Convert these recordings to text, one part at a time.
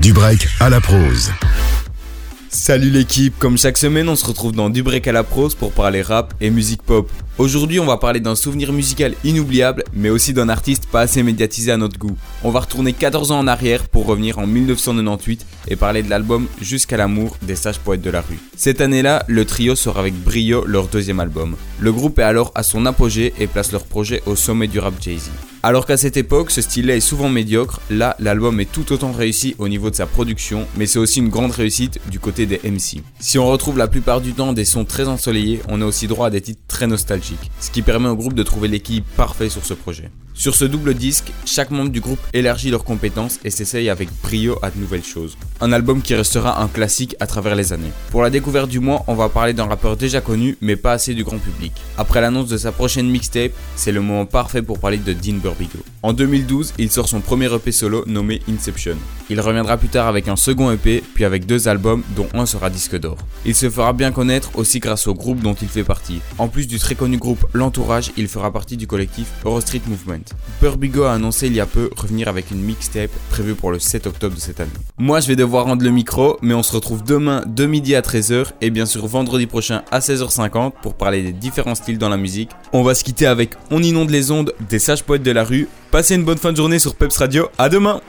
Du break à la prose. Salut l'équipe, comme chaque semaine on se retrouve dans Du break à la prose pour parler rap et musique pop. Aujourd'hui on va parler d'un souvenir musical inoubliable mais aussi d'un artiste pas assez médiatisé à notre goût. On va retourner 14 ans en arrière pour revenir en 1998 et parler de l'album Jusqu'à l'amour des sages poètes de la rue. Cette année-là, le trio sort avec brio leur deuxième album. Le groupe est alors à son apogée et place leur projet au sommet du rap Jay-Z. Alors qu'à cette époque, ce style-là est souvent médiocre, là, l'album est tout autant réussi au niveau de sa production, mais c'est aussi une grande réussite du côté des MC. Si on retrouve la plupart du temps des sons très ensoleillés, on a aussi droit à des titres très nostalgiques, ce qui permet au groupe de trouver l'équilibre parfait sur ce projet. Sur ce double disque, chaque membre du groupe élargit leurs compétences et s'essaye avec brio à de nouvelles choses. Un album qui restera un classique à travers les années. Pour la découverte du mois, on va parler d'un rappeur déjà connu mais pas assez du grand public. Après l'annonce de sa prochaine mixtape, c'est le moment parfait pour parler de Dean Burbigo. En 2012, il sort son premier EP solo nommé Inception. Il reviendra plus tard avec un second EP, puis avec deux albums dont un sera disque d'or. Il se fera bien connaître aussi grâce au groupe dont il fait partie. En plus du très connu groupe L'Entourage, il fera partie du collectif Eurostreet Movement. Burbigo a annoncé il y a peu revenir avec une mixtape prévue pour le 7 octobre de cette année. Moi je vais devoir rendre le micro, mais on se retrouve demain de midi à 13h et bien sûr vendredi prochain à 16h50 pour parler des différents styles dans la musique. On va se quitter avec On inonde les ondes des sages poètes de la rue. Passez une bonne fin de journée sur Peps Radio, à demain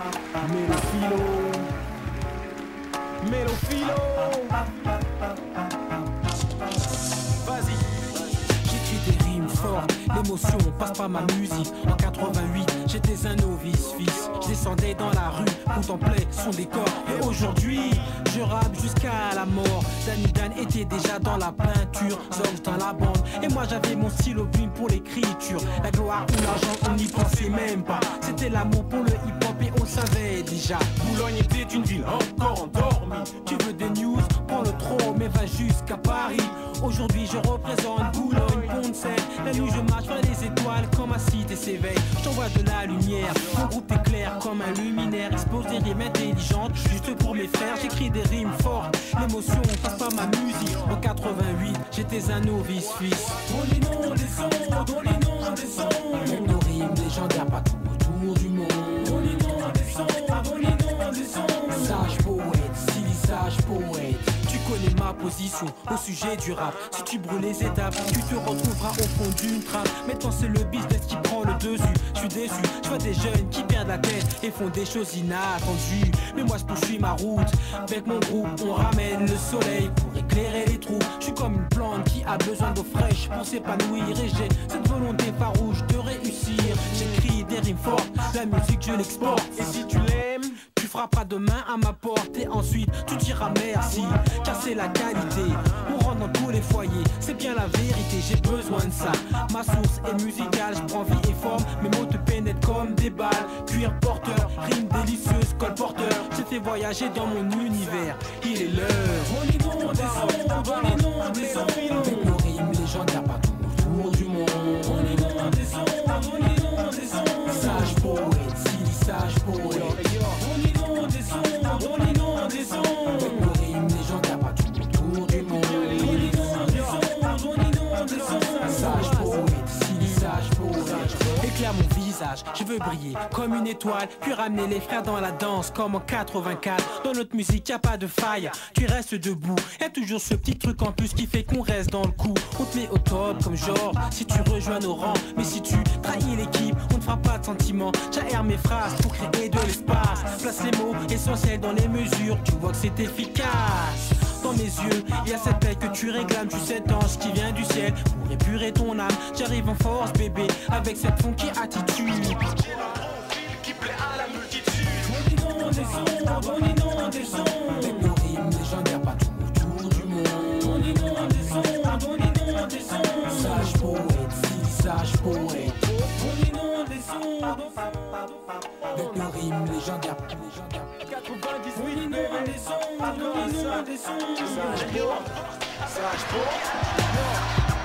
l'émotion passe par ma musique. En 88, j'étais un novice fils. Je descendais dans la rue, contemplais son décor. Et aujourd'hui, je rappe jusqu'à la mort. Danny Dan était déjà dans la peinture, Zorge dans la bande. Et moi j'avais mon stylo plume pour l'écriture. La gloire ou l'argent, on n'y pensait même pas. C'était l'amour pour le hip-hop et on savait déjà. Boulogne était une ville encore endormie. Tu veux des news, prends le trop, mais va jusqu'à Paris. Aujourd'hui je représente Boulogne, Pont-de-Seine. La nuit je marche vers les étoiles comme ma cité s'éveille. J'envoie de la lumière, mon groupe est clair comme un luminaire. Expose des rimes intelligentes, juste pour mes frères. J'écris des rimes fortes, l'émotion passe par ma musique. En 88, j'étais un novice sons, on inonde des connais ma position au sujet du rap. Si tu brûles les étapes, tu te retrouveras au fond d'une trappe. Maintenant c'est le business qui prend le dessus. Je suis déçu, je vois des jeunes qui perdent la tête et font des choses inattendues. Mais moi je poursuis ma route. Avec mon groupe, on ramène le soleil pour éclairer les trous. Je suis comme une plante qui a besoin d'eau fraîche pour s'épanouir et j'ai cette volonté farouche de réussir. J'écris des rimes fortes, la musique je l'exporte. Et si tu l'aimes, frapperas demain à ma porte et ensuite tu diras merci car c'est la qualité. On dans tous les foyers, c'est bien la vérité, j'ai besoin de ça. Ma source est musicale, je prends vie et forme, mes mots te pénètrent comme des balles. Cuir porteur, rime délicieuse, colporteur. J'ai fait voyager dans mon univers, il est l'heure. Éclaire mon visage, je veux briller comme une étoile, puis ramener les frères dans la danse comme en 84. Dans notre musique, y a pas de faille, tu restes debout. Y toujours ce petit truc en plus qui fait qu'on reste dans le coup. On te met au top comme genre, si tu rejoins nos rangs. Mais si tu trahis l'équipe, on ne fera pas de sentiments. J'aère mes phrases pour créer de l'espace. Place les mots essentiels dans les mesures, tu vois que c'est efficace. Dans mes yeux, y a cette paix tu réclames, tu cet ange qui vient du ciel pour épurer ton âme. J'arrive en force, bébé, avec cette funky attitude. Qui plaît à la multitude. Sage poète, sage poète. Des rimes légendaires. 90 on inonde des sons, on inonde des sons. Sage poète, sage poète.